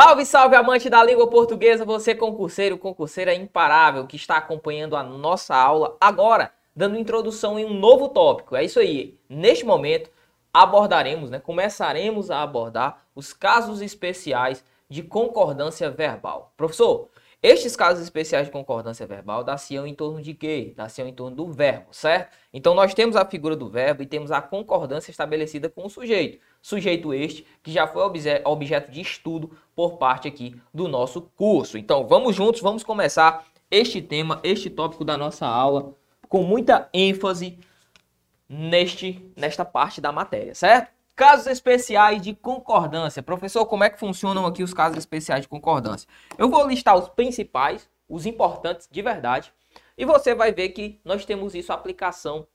Salve, salve, amante da língua portuguesa, você concurseiro, concurseira imparável que está acompanhando a nossa aula agora, dando introdução em um novo tópico. É isso aí. Neste momento, abordaremos, né, começaremos a abordar os casos especiais de concordância verbal. Professor, estes casos especiais de concordância verbal dá-se em torno de quê? Dá-se em torno do verbo, certo? Então nós temos a figura do verbo e temos a concordância estabelecida com o sujeito. Sujeito este que já foi objeto de estudo por parte aqui do nosso curso. Então vamos juntos, vamos começar este tema, este tópico da nossa aula com muita ênfase neste nesta parte da matéria, certo? Casos especiais de concordância. Professor, como é que funcionam aqui os casos especiais de concordância? Eu vou listar os principais, os importantes de verdade, e você vai ver que nós temos isso aplicação,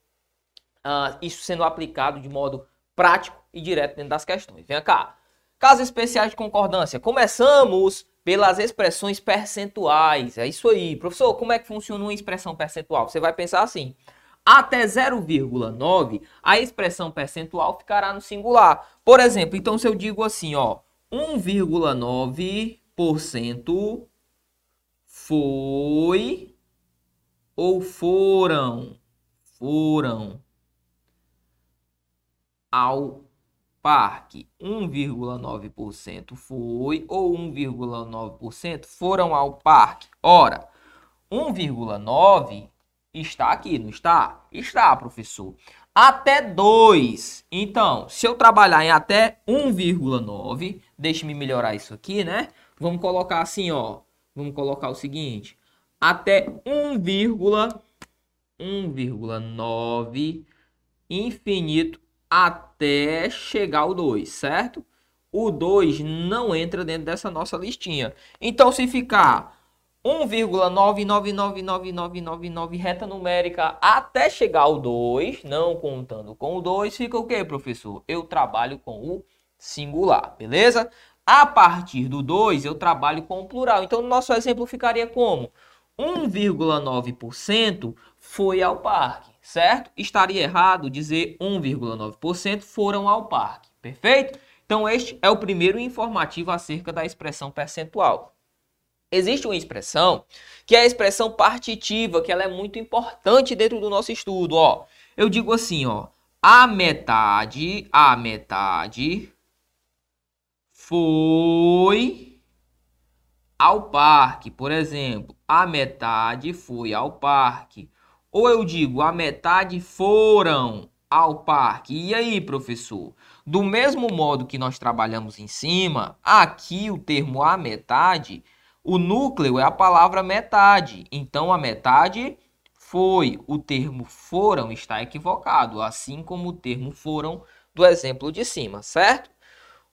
uh, isso sendo aplicado de modo prático e direto dentro das questões. Vem cá. Casos especiais de concordância. Começamos pelas expressões percentuais. É isso aí. Professor, como é que funciona uma expressão percentual? Você vai pensar assim: até 0,9, a expressão percentual ficará no singular. Por exemplo, então se eu digo assim, ó, 1,9% foi ou foram, foram ao parque. 1,9% foi ou 1,9% foram ao parque. Ora, 1,9 Está aqui, não está? Está, professor. Até 2. Então, se eu trabalhar em até 1,9, deixe-me melhorar isso aqui, né? Vamos colocar assim, ó. Vamos colocar o seguinte. Até 1,9 infinito até chegar ao 2, certo? O 2 não entra dentro dessa nossa listinha. Então, se ficar 1,999999 reta numérica até chegar ao 2, não contando com o 2, fica o que, professor? Eu trabalho com o singular, beleza? A partir do 2, eu trabalho com o plural. Então, no nosso exemplo ficaria como? 1,9% foi ao parque, certo? Estaria errado dizer 1,9% foram ao parque, perfeito? Então, este é o primeiro informativo acerca da expressão percentual. Existe uma expressão que é a expressão partitiva, que ela é muito importante dentro do nosso estudo, ó. Eu digo assim, ó, a metade, a metade foi ao parque, por exemplo, a metade foi ao parque. Ou eu digo, a metade foram ao parque. E aí, professor? Do mesmo modo que nós trabalhamos em cima, aqui o termo a metade o núcleo é a palavra metade, então a metade foi. O termo foram está equivocado, assim como o termo foram do exemplo de cima, certo?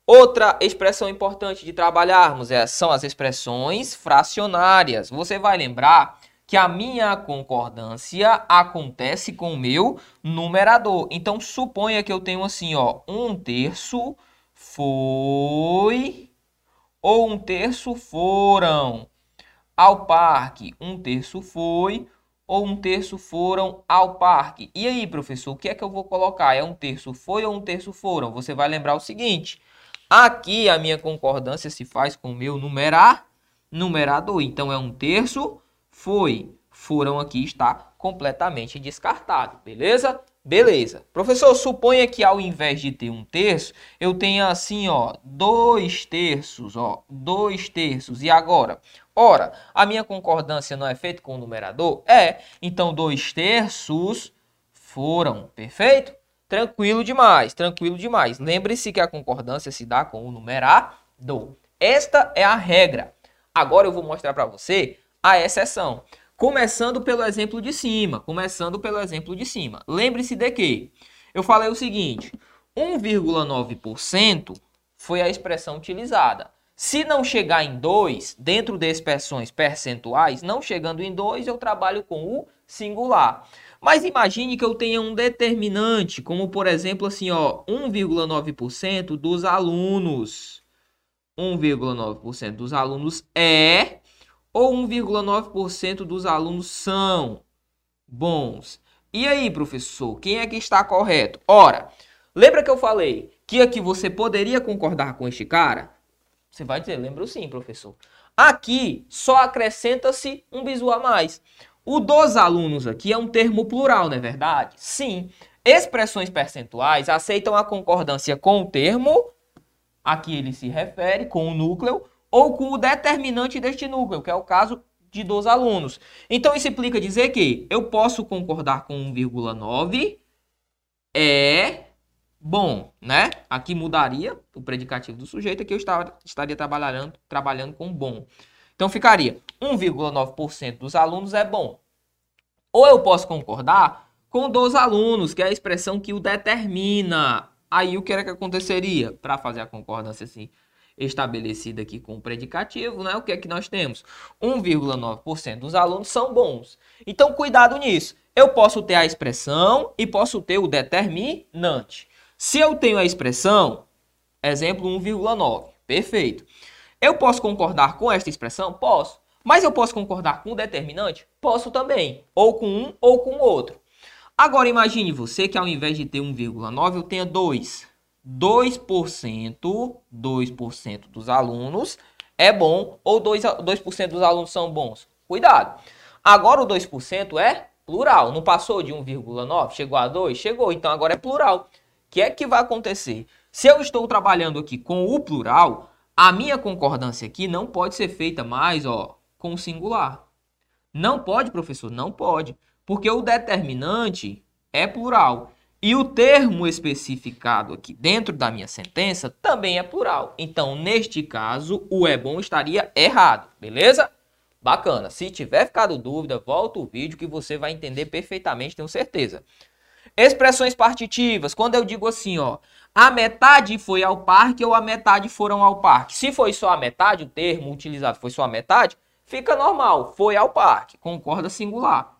Outra expressão importante de trabalharmos é, são as expressões fracionárias. Você vai lembrar que a minha concordância acontece com o meu numerador. Então, suponha que eu tenho assim, ó, um terço foi ou um terço foram ao parque, um terço foi ou um terço foram ao parque. E aí, professor, o que é que eu vou colocar? É um terço foi ou um terço foram? Você vai lembrar o seguinte: aqui a minha concordância se faz com o meu numerar, numerador. Então é um terço foi. Foram aqui está completamente descartado, beleza? Beleza. Professor, suponha que ao invés de ter um terço, eu tenha assim, ó, dois terços, ó, dois terços. E agora? Ora, a minha concordância não é feita com o numerador? É. Então, dois terços foram. Perfeito? Tranquilo demais, tranquilo demais. Lembre-se que a concordância se dá com o numerador. Esta é a regra. Agora eu vou mostrar para você a exceção. Começando pelo exemplo de cima, começando pelo exemplo de cima. Lembre-se de que eu falei o seguinte, 1,9% foi a expressão utilizada. Se não chegar em 2, dentro de expressões percentuais, não chegando em 2, eu trabalho com o singular. Mas imagine que eu tenha um determinante, como por exemplo assim, ó, 1,9% dos alunos. 1,9% dos alunos é ou 1,9% dos alunos são bons. E aí, professor, quem é que está correto? Ora, lembra que eu falei que aqui você poderia concordar com este cara? Você vai dizer, lembro sim, professor. Aqui só acrescenta-se um bisu a mais. O dos alunos aqui é um termo plural, não é verdade? Sim. Expressões percentuais aceitam a concordância com o termo, aqui ele se refere, com o núcleo, ou com o determinante deste núcleo, que é o caso de dos alunos. Então isso implica dizer que eu posso concordar com 1,9 é bom, né? Aqui mudaria o predicativo do sujeito, aqui eu estava, estaria trabalhando, trabalhando com bom. Então ficaria 1,9% dos alunos é bom. Ou eu posso concordar com dos alunos, que é a expressão que o determina. Aí o que era que aconteceria para fazer a concordância assim? Estabelecida aqui com o predicativo, né? O que é que nós temos? 1,9% dos alunos são bons. Então, cuidado nisso. Eu posso ter a expressão e posso ter o determinante. Se eu tenho a expressão, exemplo 1,9, perfeito. Eu posso concordar com esta expressão? Posso. Mas eu posso concordar com o determinante? Posso também. Ou com um ou com o outro. Agora imagine você que ao invés de ter 1,9 eu tenha 2. 2%, 2% dos alunos é bom ou 2%, 2 dos alunos são bons? Cuidado. Agora o 2% é plural. Não passou de 1,9, chegou a 2? Chegou. Então agora é plural que é que vai acontecer? Se eu estou trabalhando aqui com o plural, a minha concordância aqui não pode ser feita mais ó, com o singular. Não pode, professor? Não pode. Porque o determinante é plural. E o termo especificado aqui dentro da minha sentença também é plural. Então, neste caso, o é bom estaria errado, beleza? Bacana. Se tiver ficado dúvida, volta o vídeo que você vai entender perfeitamente, tenho certeza. Expressões partitivas, quando eu digo assim, ó, a metade foi ao parque ou a metade foram ao parque. Se foi só a metade, o termo utilizado foi só a metade, fica normal, foi ao parque, concorda singular.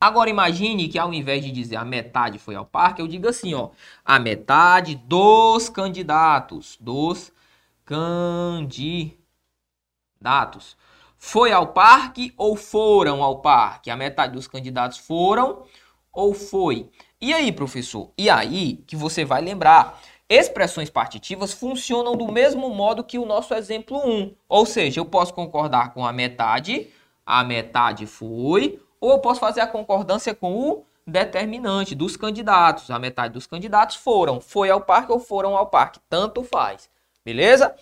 Agora imagine que ao invés de dizer a metade foi ao parque, eu digo assim, ó, a metade dos candidatos, dos candidatos, foi ao parque ou foram ao parque? A metade dos candidatos foram ou foi. E aí, professor? E aí que você vai lembrar. Expressões partitivas funcionam do mesmo modo que o nosso exemplo 1. Ou seja, eu posso concordar com a metade, a metade foi, ou eu posso fazer a concordância com o determinante dos candidatos. A metade dos candidatos foram, foi ao parque ou foram ao parque. Tanto faz. Beleza?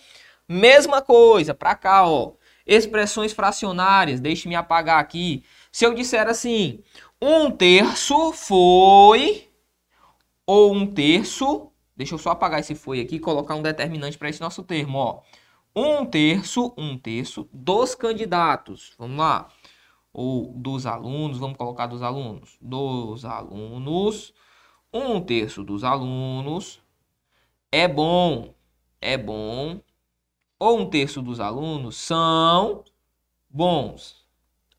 Mesma coisa, para cá, ó. Expressões fracionárias, deixe-me apagar aqui. Se eu disser assim, um terço foi, ou um terço, deixa eu só apagar esse foi aqui e colocar um determinante para esse nosso termo, ó. Um terço, um terço dos candidatos, vamos lá, ou dos alunos, vamos colocar dos alunos, dos alunos, um terço dos alunos é bom, é bom, ou um terço dos alunos são bons,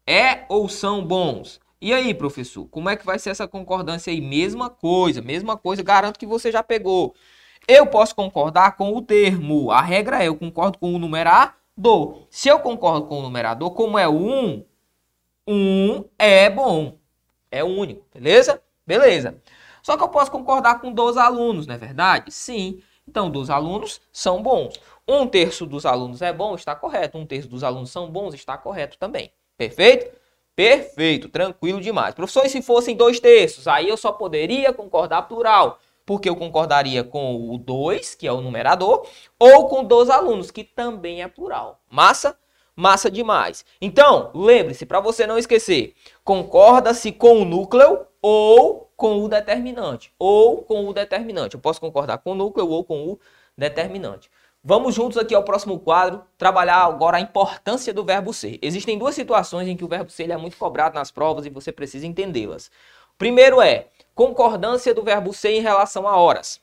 é ou são bons. E aí, professor, como é que vai ser essa concordância aí? Mesma coisa, mesma coisa, garanto que você já pegou. Eu posso concordar com o termo. A regra é eu concordo com o numerador. Se eu concordo com o numerador, como é o 1, 1 é bom. É único, beleza? Beleza. Só que eu posso concordar com dois alunos, não é verdade? Sim. Então, dos alunos são bons. Um terço dos alunos é bom, está correto. Um terço dos alunos são bons, está correto também. Perfeito? Perfeito, tranquilo demais. Professor, e se fossem dois terços? Aí eu só poderia concordar plural, porque eu concordaria com o 2, que é o numerador, ou com dois alunos, que também é plural. Massa? Massa demais. Então, lembre-se, para você não esquecer, concorda-se com o núcleo ou com o determinante. Ou com o determinante. Eu posso concordar com o núcleo ou com o determinante. Vamos juntos aqui ao próximo quadro, trabalhar agora a importância do verbo ser. Existem duas situações em que o verbo ser é muito cobrado nas provas e você precisa entendê-las. Primeiro é concordância do verbo ser em relação a horas.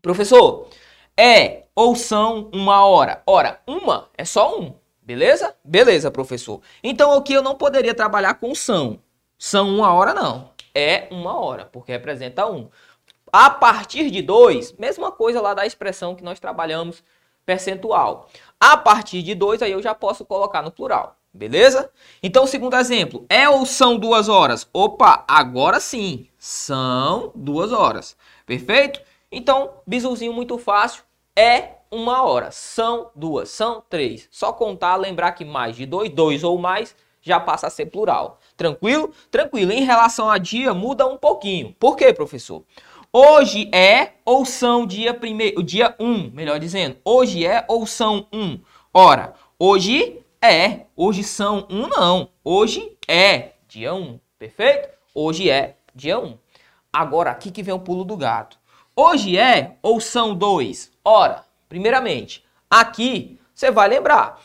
Professor, é ou são uma hora? Ora, uma é só um, beleza? Beleza, professor. Então aqui eu não poderia trabalhar com são. São uma hora não. É uma hora, porque representa um. A partir de dois, mesma coisa lá da expressão que nós trabalhamos percentual. A partir de 2, aí eu já posso colocar no plural. Beleza? Então, segundo exemplo, é ou são duas horas? Opa, agora sim, são duas horas. Perfeito? Então, bisuzinho muito fácil, é uma hora. São duas, são três. Só contar, lembrar que mais de dois, dois ou mais, já passa a ser plural. Tranquilo? Tranquilo. Em relação a dia, muda um pouquinho. Por quê, professor? Hoje é ou são dia primeiro, dia 1, um, melhor dizendo. Hoje é ou são um. Ora, hoje é, hoje são um não. Hoje é dia 1, um. perfeito? Hoje é dia 1. Um. Agora aqui que vem o pulo do gato. Hoje é ou são dois? Ora, primeiramente, aqui você vai lembrar.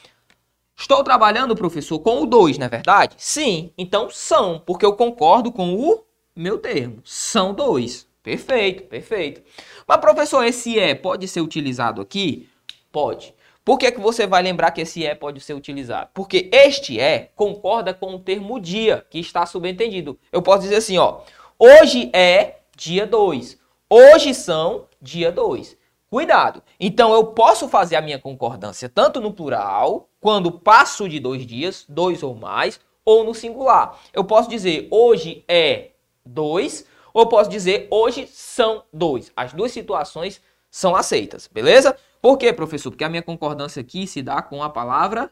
Estou trabalhando, professor, com o 2, não é verdade? Sim, então são, porque eu concordo com o meu termo. São dois. Perfeito, perfeito. Mas, professor, esse é pode ser utilizado aqui? Pode. Por que, que você vai lembrar que esse é pode ser utilizado? Porque este é concorda com o termo dia, que está subentendido. Eu posso dizer assim, ó. Hoje é dia 2. Hoje são dia 2. Cuidado. Então eu posso fazer a minha concordância tanto no plural, quando passo de dois dias, dois ou mais, ou no singular. Eu posso dizer hoje é dois, ou posso dizer hoje são dois. As duas situações são aceitas, beleza? Por quê, professor? Porque a minha concordância aqui se dá com a palavra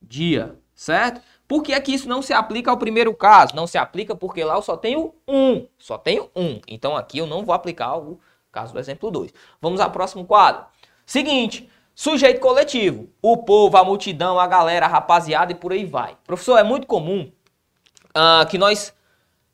dia, certo? Por que é que isso não se aplica ao primeiro caso? Não se aplica porque lá eu só tenho um. Só tenho um. Então aqui eu não vou aplicar o caso do exemplo 2. Vamos ao próximo quadro. Seguinte, sujeito coletivo. O povo, a multidão, a galera, a rapaziada e por aí vai. Professor, é muito comum uh, que nós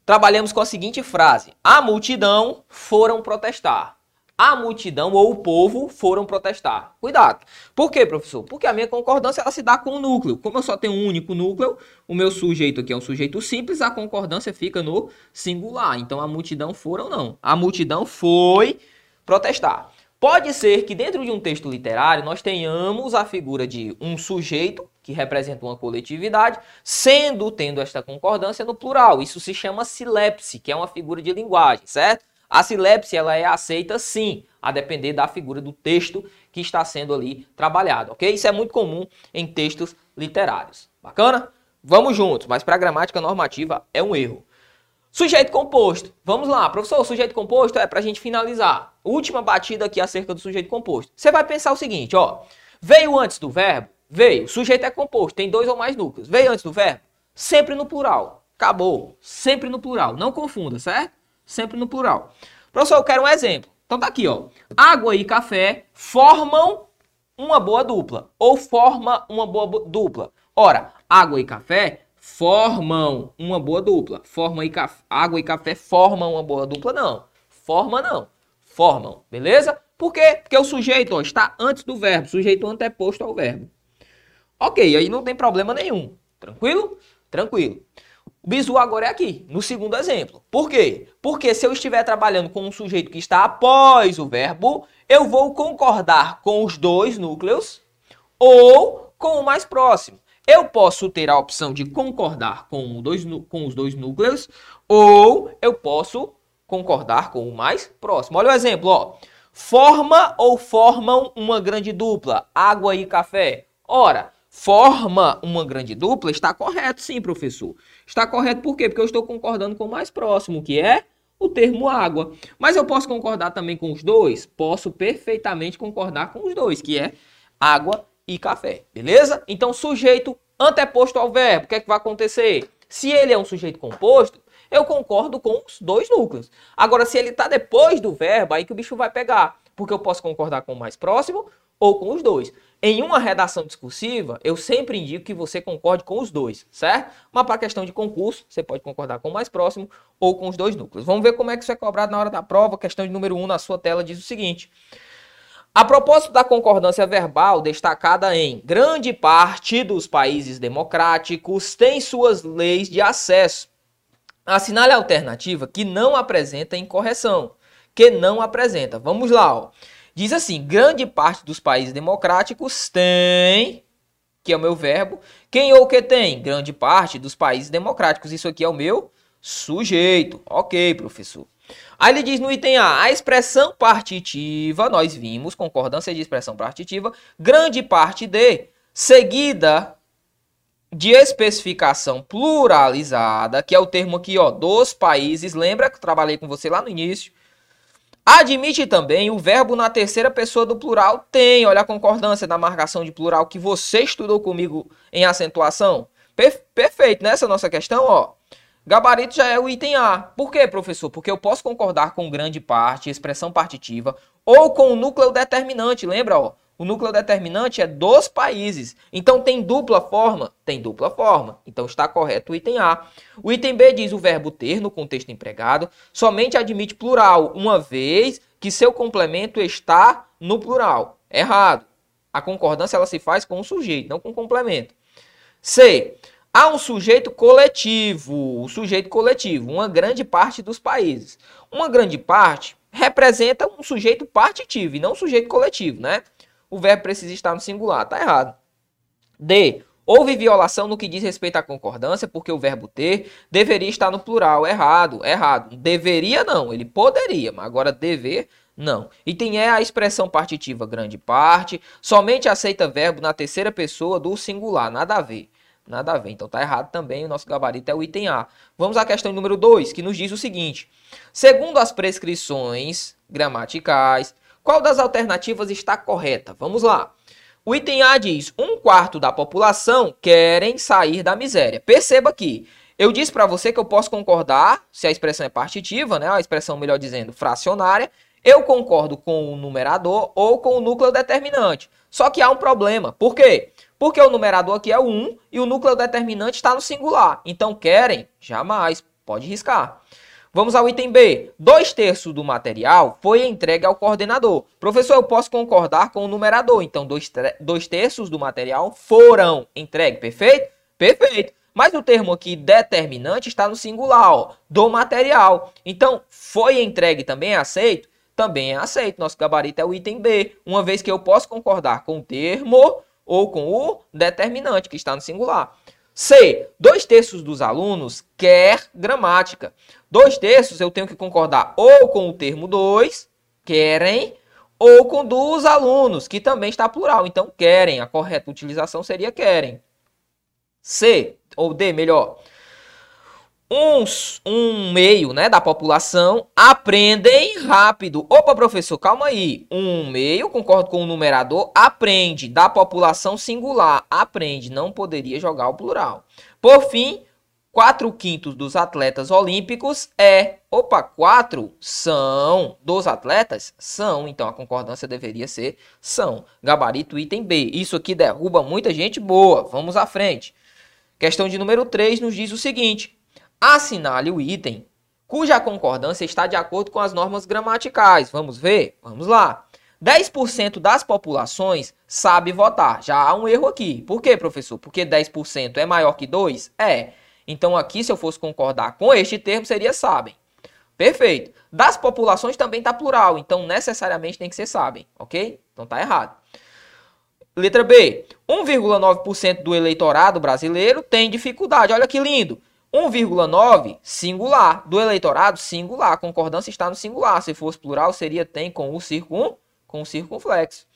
trabalhemos com a seguinte frase. A multidão foram protestar a multidão ou o povo foram protestar. Cuidado. Por quê, professor? Porque a minha concordância ela se dá com o núcleo. Como eu só tenho um único núcleo, o meu sujeito aqui é um sujeito simples, a concordância fica no singular. Então a multidão foram não. A multidão foi protestar. Pode ser que dentro de um texto literário nós tenhamos a figura de um sujeito que representa uma coletividade, sendo tendo esta concordância no plural. Isso se chama silepse, que é uma figura de linguagem, certo? A silepse ela é aceita sim, a depender da figura do texto que está sendo ali trabalhado, ok? Isso é muito comum em textos literários. Bacana? Vamos juntos, mas para a gramática normativa é um erro. Sujeito composto. Vamos lá, professor, sujeito composto é para a gente finalizar. Última batida aqui acerca do sujeito composto. Você vai pensar o seguinte, ó. Veio antes do verbo? Veio. O sujeito é composto, tem dois ou mais núcleos. Veio antes do verbo? Sempre no plural. Acabou. Sempre no plural. Não confunda, certo? Sempre no plural. Professor, eu quero um exemplo. Então tá aqui, ó. Água e café formam uma boa dupla ou forma uma boa dupla. Ora, água e café formam uma boa dupla. Forma e café, água e café formam uma boa dupla não. Forma não. Formam, beleza? Por quê? Porque o sujeito ó, está antes do verbo, sujeito anteposto ao verbo. OK, aí não tem problema nenhum. Tranquilo? Tranquilo. O bizu agora é aqui, no segundo exemplo. Por quê? Porque se eu estiver trabalhando com um sujeito que está após o verbo, eu vou concordar com os dois núcleos ou com o mais próximo. Eu posso ter a opção de concordar com, dois, com os dois núcleos ou eu posso concordar com o mais próximo. Olha o exemplo, ó. Forma ou formam uma grande dupla, água e café. Ora, forma uma grande dupla, está correto sim, professor. Está correto por quê? Porque eu estou concordando com o mais próximo, que é o termo água. Mas eu posso concordar também com os dois? Posso perfeitamente concordar com os dois, que é água e café, beleza? Então, sujeito anteposto ao verbo, o que é que vai acontecer? Se ele é um sujeito composto, eu concordo com os dois núcleos. Agora, se ele está depois do verbo, aí que o bicho vai pegar. Porque eu posso concordar com o mais próximo ou com os dois. Em uma redação discursiva, eu sempre indico que você concorde com os dois, certo? Mas para questão de concurso, você pode concordar com o mais próximo ou com os dois núcleos. Vamos ver como é que isso é cobrado na hora da prova. Questão de número 1 um na sua tela diz o seguinte. A propósito da concordância verbal, destacada em grande parte dos países democráticos, tem suas leis de acesso. Assinale a alternativa que não apresenta incorreção. Que não apresenta. Vamos lá, ó. Diz assim: grande parte dos países democráticos tem, que é o meu verbo, quem ou que tem? Grande parte dos países democráticos. Isso aqui é o meu sujeito. Ok, professor. Aí ele diz no item A, a expressão partitiva, nós vimos, concordância de expressão partitiva, grande parte de, seguida de especificação pluralizada, que é o termo aqui, ó, dos países. Lembra que eu trabalhei com você lá no início? Admite também o verbo na terceira pessoa do plural tem. Olha a concordância da marcação de plural que você estudou comigo em acentuação. perfeito, nessa nossa questão, ó. Gabarito já é o item A. Por quê, professor? Porque eu posso concordar com grande parte, expressão partitiva, ou com o núcleo determinante. Lembra, ó? O núcleo determinante é dos países. Então tem dupla forma? Tem dupla forma. Então está correto o item A. O item B diz o verbo ter no contexto empregado somente admite plural uma vez que seu complemento está no plural. Errado. A concordância ela se faz com o sujeito, não com o complemento. C. Há um sujeito coletivo, o sujeito coletivo, uma grande parte dos países. Uma grande parte representa um sujeito partitivo e não um sujeito coletivo, né? O verbo precisa estar no singular. Tá errado. D. Houve violação no que diz respeito à concordância, porque o verbo ter deveria estar no plural. Errado, errado. Deveria não, ele poderia, mas agora dever não. Item é a expressão partitiva grande parte, somente aceita verbo na terceira pessoa do singular, nada a ver. Nada a ver. Então tá errado também, o nosso gabarito é o item A. Vamos à questão número 2, que nos diz o seguinte: segundo as prescrições gramaticais, qual das alternativas está correta? Vamos lá. O item A diz: um quarto da população querem sair da miséria. Perceba que eu disse para você que eu posso concordar, se a expressão é partitiva, né, a expressão, melhor dizendo, fracionária, eu concordo com o numerador ou com o núcleo determinante. Só que há um problema. Por quê? Porque o numerador aqui é o 1 e o núcleo determinante está no singular. Então, querem? Jamais. Pode riscar. Vamos ao item B. Dois terços do material foi entregue ao coordenador. Professor, eu posso concordar com o numerador. Então, dois, dois terços do material foram entregues. Perfeito? Perfeito. Mas o termo aqui determinante está no singular, ó, do material. Então, foi entregue também é aceito? Também é aceito. Nosso gabarito é o item B. Uma vez que eu posso concordar com o termo ou com o determinante, que está no singular. C. Dois terços dos alunos quer gramática. Dois terços eu tenho que concordar ou com o termo dois, querem, ou com dos alunos, que também está plural. Então, querem. A correta utilização seria querem. C, ou D, melhor uns, um meio né, da população aprendem rápido. Opa, professor, calma aí. Um meio, concordo com o numerador, aprende da população singular. Aprende, não poderia jogar o plural. Por fim, 4 quintos dos atletas olímpicos é. Opa, 4 são dos atletas? São, então a concordância deveria ser são. Gabarito item B. Isso aqui derruba muita gente boa. Vamos à frente. Questão de número 3 nos diz o seguinte: assinale o item cuja concordância está de acordo com as normas gramaticais. Vamos ver? Vamos lá. 10% das populações sabe votar. Já há um erro aqui. Por quê, professor? Porque 10% é maior que 2? É. Então aqui, se eu fosse concordar com este termo, seria sabem. Perfeito. Das populações também está plural, então necessariamente tem que ser sabem, ok? Então tá errado. Letra B. 1,9% do eleitorado brasileiro tem dificuldade. Olha que lindo. 1,9 singular. Do eleitorado, singular. A concordância está no singular. Se fosse plural, seria tem com o circun, com o circunflexo.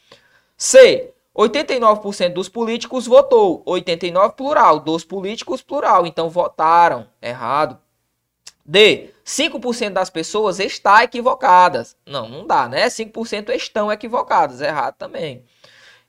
C. 89% dos políticos votou. 89 plural. Dos políticos plural. Então votaram. Errado. D. 5% das pessoas está equivocadas. Não, não dá, né? 5% estão equivocadas. Errado também.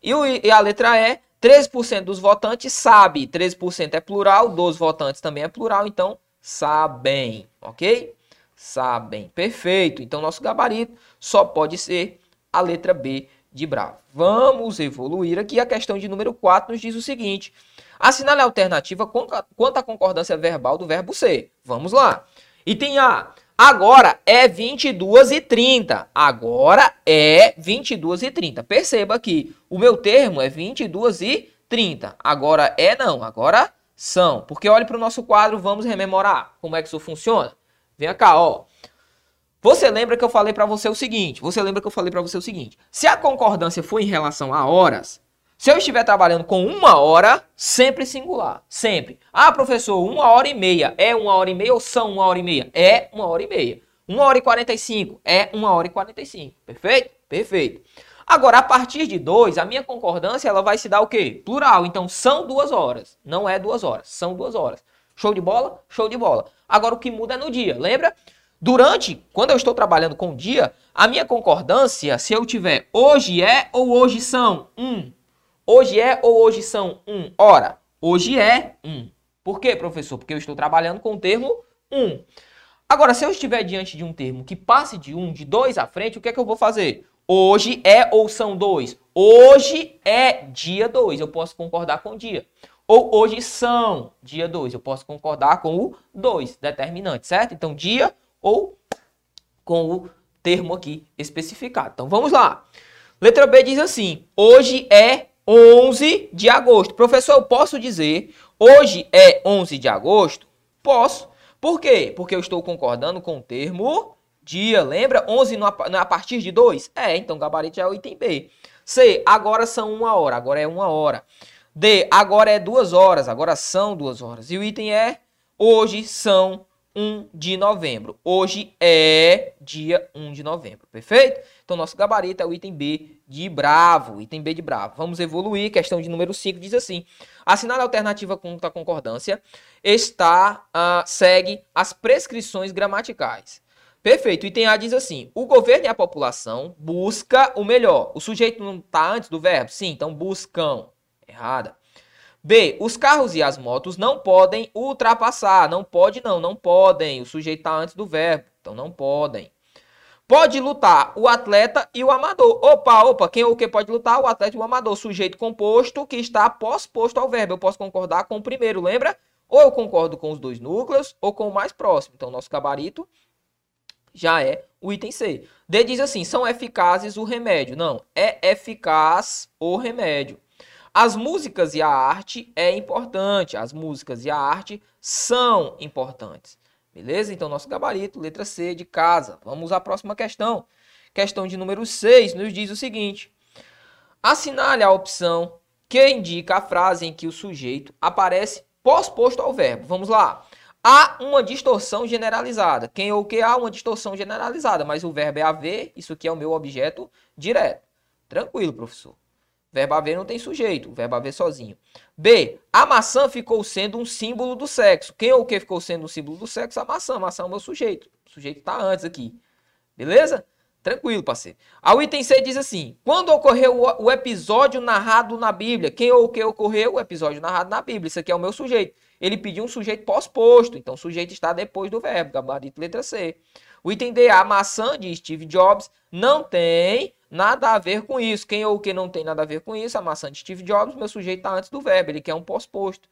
E, o, e a letra E. 13% dos votantes sabe, 13% é plural, dos votantes também é plural, então sabem, ok? Sabem, perfeito. Então nosso gabarito só pode ser a letra B de Bravo. Vamos evoluir aqui. A questão de número 4 nos diz o seguinte: assinale a alternativa quanto à concordância verbal do verbo ser. Vamos lá. Item A. Agora é 22 e 30. Agora é 22 e 30. Perceba que o meu termo é 22 e 30. Agora é não, agora são. Porque olhe para o nosso quadro, vamos rememorar como é que isso funciona. Vem cá, ó. Você lembra que eu falei para você o seguinte? Você lembra que eu falei para você o seguinte? Se a concordância for em relação a horas, se eu estiver trabalhando com uma hora, sempre singular. Sempre. Ah, professor, uma hora e meia. É uma hora e meia ou são uma hora e meia? É uma hora e meia. Uma hora e quarenta e cinco. É uma hora e quarenta e cinco. Perfeito? Perfeito. Agora, a partir de dois, a minha concordância ela vai se dar o quê? Plural. Então, são duas horas. Não é duas horas. São duas horas. Show de bola? Show de bola. Agora, o que muda é no dia. Lembra? Durante, quando eu estou trabalhando com o dia, a minha concordância, se eu tiver hoje é ou hoje são um. Hoje é ou hoje são um. Ora, hoje é um. Por quê, professor? Porque eu estou trabalhando com o termo um. Agora, se eu estiver diante de um termo que passe de um, de dois à frente, o que é que eu vou fazer? Hoje é ou são dois? Hoje é dia 2. Eu posso concordar com o dia. Ou hoje são dia 2. Eu posso concordar com o 2, determinante, certo? Então, dia ou com o termo aqui especificado. Então, vamos lá. Letra B diz assim: hoje é 11 de agosto. Professor, eu posso dizer hoje é 11 de agosto? Posso. Por quê? Porque eu estou concordando com o termo dia. Lembra? 11 não é a partir de 2? É, então gabarito é o item B. C, agora são uma hora. Agora é uma hora. D, agora é duas horas. Agora são duas horas. E o item é hoje são 1 de novembro. Hoje é dia 1 de novembro, perfeito? Então, nosso gabarito é o item B de bravo, item B de bravo. Vamos evoluir, questão de número 5 diz assim, assinale a alternativa com a concordância, está, uh, segue as prescrições gramaticais. Perfeito, item A diz assim, o governo e a população busca o melhor. O sujeito não está antes do verbo? Sim, então buscam. Errada. B. Os carros e as motos não podem ultrapassar. Não pode, não, não podem. O sujeito está antes do verbo, então não podem. Pode lutar o atleta e o amador. Opa, opa, quem ou o que pode lutar? O atleta e o amador. Sujeito composto que está pós-posto ao verbo. Eu posso concordar com o primeiro, lembra? Ou eu concordo com os dois núcleos ou com o mais próximo. Então, nosso gabarito já é o item C. D diz assim: são eficazes o remédio. Não, é eficaz o remédio. As músicas e a arte é importante. As músicas e a arte são importantes. Beleza? Então, nosso gabarito, letra C de casa. Vamos à próxima questão. Questão de número 6 nos diz o seguinte: assinale a opção que indica a frase em que o sujeito aparece pós-posto ao verbo. Vamos lá. Há uma distorção generalizada. Quem ou que há uma distorção generalizada, mas o verbo é haver, isso aqui é o meu objeto direto. Tranquilo, professor. Verbo haver não tem sujeito, o verbo haver sozinho. B. A maçã ficou sendo um símbolo do sexo. Quem ou que ficou sendo um símbolo do sexo? A maçã. A maçã é o meu sujeito. O sujeito está antes aqui. Beleza? Tranquilo, parceiro. A item C diz assim: quando ocorreu o episódio narrado na Bíblia? Quem ou que ocorreu o episódio narrado na Bíblia? Isso aqui é o meu sujeito. Ele pediu um sujeito pós-posto. Então, o sujeito está depois do verbo. Gabarito letra C. O item D, a maçã de Steve Jobs, não tem nada a ver com isso. Quem ou que não tem nada a ver com isso? A maçã de Steve Jobs, meu sujeito está antes do verbo, ele quer um pós-posto.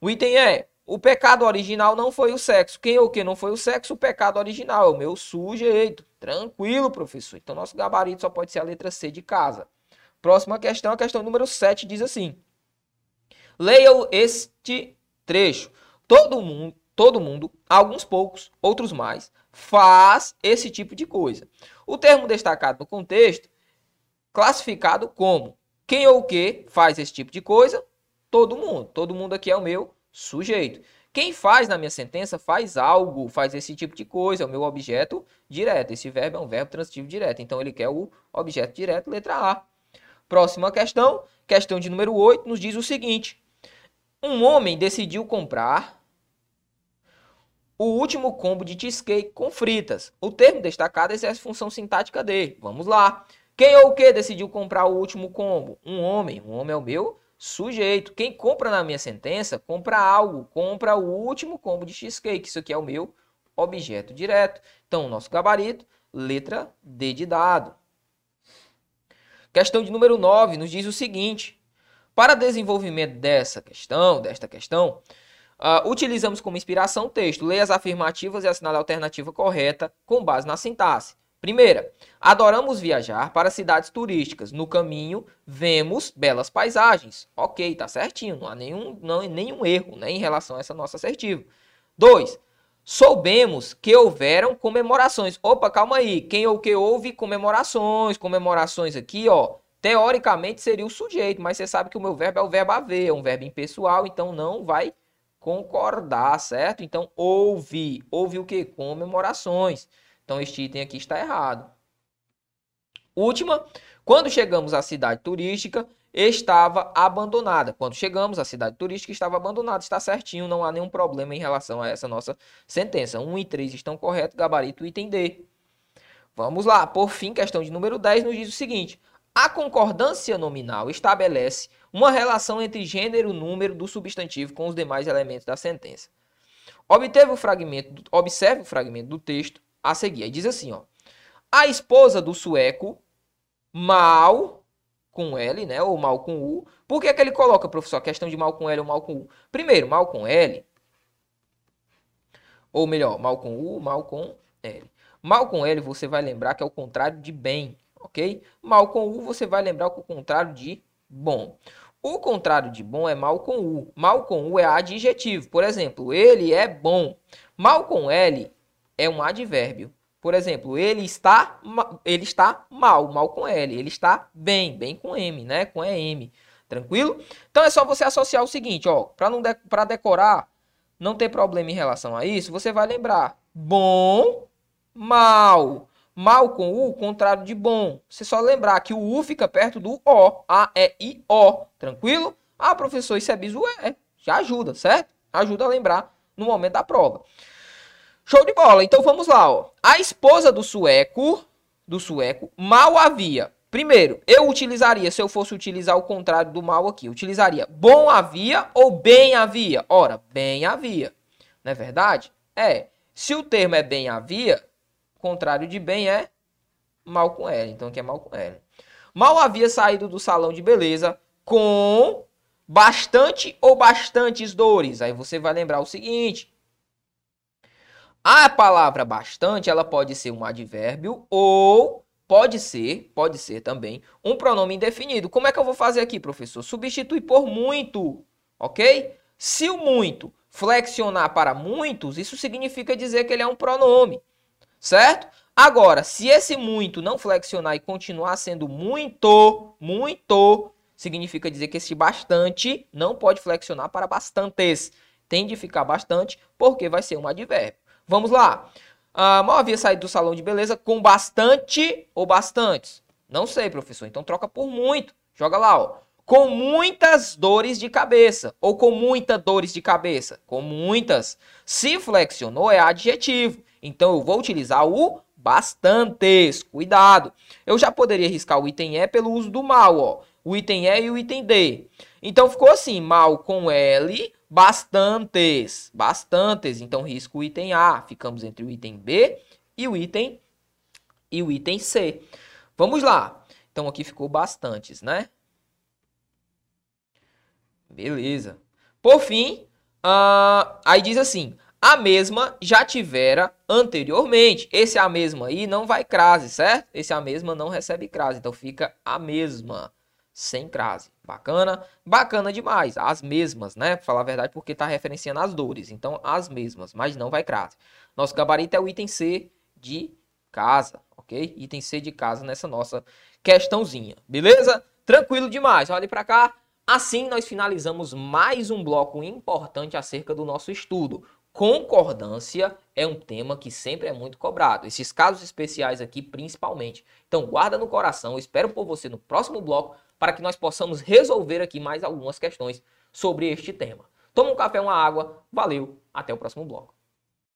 O item é, o pecado original não foi o sexo. Quem ou que não foi o sexo? O pecado original, é o meu sujeito. Tranquilo, professor. Então, nosso gabarito só pode ser a letra C de casa. Próxima questão, a questão número 7 diz assim. Leia este trecho. Todo mundo, todo mundo, alguns poucos, outros mais, faz esse tipo de coisa. O termo destacado no contexto, classificado como quem ou o que faz esse tipo de coisa? Todo mundo. Todo mundo aqui é o meu sujeito. Quem faz na minha sentença faz algo, faz esse tipo de coisa, é o meu objeto direto. Esse verbo é um verbo transitivo direto, então ele quer o objeto direto, letra A. Próxima questão, questão de número 8, nos diz o seguinte: Um homem decidiu comprar o último combo de cheesecake com fritas. O termo destacado exerce função sintática de. Vamos lá. Quem ou o que decidiu comprar o último combo? Um homem. Um homem é o meu sujeito. Quem compra na minha sentença, compra algo. Compra o último combo de cheesecake. Isso aqui é o meu objeto direto. Então, nosso gabarito, letra D de dado. Questão de número 9 nos diz o seguinte: para desenvolvimento dessa questão, desta questão, Uh, utilizamos como inspiração o texto. Leia as afirmativas e assinale a alternativa correta com base na sintaxe. Primeira, adoramos viajar para cidades turísticas. No caminho, vemos belas paisagens. Ok, tá certinho. Não há nenhum, não, nenhum erro né, em relação a essa nossa assertiva. Dois, soubemos que houveram comemorações. Opa, calma aí. Quem ou que houve comemorações? Comemorações aqui, ó. Teoricamente seria o sujeito, mas você sabe que o meu verbo é o verbo haver, é um verbo impessoal, então não vai concordar, certo? Então, houve. Houve o que? Comemorações. Então, este item aqui está errado. Última, quando chegamos à cidade turística, estava abandonada. Quando chegamos, a cidade turística estava abandonada, está certinho, não há nenhum problema em relação a essa nossa sentença. 1 e 3 estão corretos, gabarito item D. Vamos lá, por fim, questão de número 10 nos diz o seguinte: a concordância nominal estabelece uma relação entre gênero e número do substantivo com os demais elementos da sentença. Obteve o fragmento, observe o fragmento do texto a seguir. Aí diz assim, ó: A esposa do sueco mal com L, né, ou mal com U. Por que, é que ele coloca, professor, a questão de mal com L ou mal com U? Primeiro, mal com L, ou melhor, mal com U, mal com L. Mal com L você vai lembrar que é o contrário de bem, ok? Mal com U você vai lembrar que é o contrário de bom. O contrário de bom é mal com U. Mal com U é adjetivo. Por exemplo, ele é bom. Mal com L é um advérbio. Por exemplo, ele está, ele está mal, mal com L. Ele está bem, bem com M, né? Com EM. Tranquilo? Então é só você associar o seguinte, ó. Para não de, decorar, não ter problema em relação a isso, você vai lembrar bom, mal. Mal com U, contrário de bom. Você só lembrar que o U fica perto do O. A, E, I, O. Tranquilo? Ah, professor, isso é bisu? É. Já ajuda, certo? Ajuda a lembrar no momento da prova. Show de bola. Então vamos lá, ó. A esposa do sueco, do sueco, mal havia. Primeiro, eu utilizaria, se eu fosse utilizar o contrário do mal aqui, utilizaria bom havia ou bem havia? Ora, bem havia. Não é verdade? É. Se o termo é bem havia, contrário de bem é mal com L. Então aqui é mal com L. Mal havia saído do salão de beleza com bastante ou bastantes dores. Aí você vai lembrar o seguinte: a palavra bastante, ela pode ser um advérbio ou pode ser, pode ser também um pronome indefinido. Como é que eu vou fazer aqui, professor? Substitui por muito, OK? Se o muito flexionar para muitos, isso significa dizer que ele é um pronome certo? Agora, se esse muito não flexionar e continuar sendo muito, muito, significa dizer que esse bastante não pode flexionar para bastantes. Tem de ficar bastante porque vai ser um advérbio. Vamos lá. Ah, mal havia saído do salão de beleza com bastante ou bastantes? Não sei, professor. Então troca por muito. Joga lá, ó. Com muitas dores de cabeça. Ou com muitas dores de cabeça. Com muitas. Se flexionou, é adjetivo. Então eu vou utilizar o bastantes. Cuidado. Eu já poderia riscar o item E pelo uso do mal, ó. O item E e o item D. Então ficou assim, mal com L, bastantes. Bastantes. Então risco o item A. Ficamos entre o item B e o item e o item C. Vamos lá. Então aqui ficou bastantes, né? Beleza. Por fim, uh, aí diz assim: a mesma já tivera anteriormente. Esse a mesma aí não vai crase, certo? Esse a mesma não recebe crase, então fica a mesma, sem crase. Bacana? Bacana demais. As mesmas, né? Pra falar a verdade, porque tá referenciando as dores. Então, as mesmas, mas não vai crase. Nosso gabarito é o item C de casa, ok? Item C de casa nessa nossa questãozinha, beleza? Tranquilo demais. Olhe para cá. Assim, nós finalizamos mais um bloco importante acerca do nosso estudo. Concordância é um tema que sempre é muito cobrado. Esses casos especiais aqui, principalmente. Então, guarda no coração. Espero por você no próximo bloco para que nós possamos resolver aqui mais algumas questões sobre este tema. Toma um café, uma água. Valeu. Até o próximo bloco.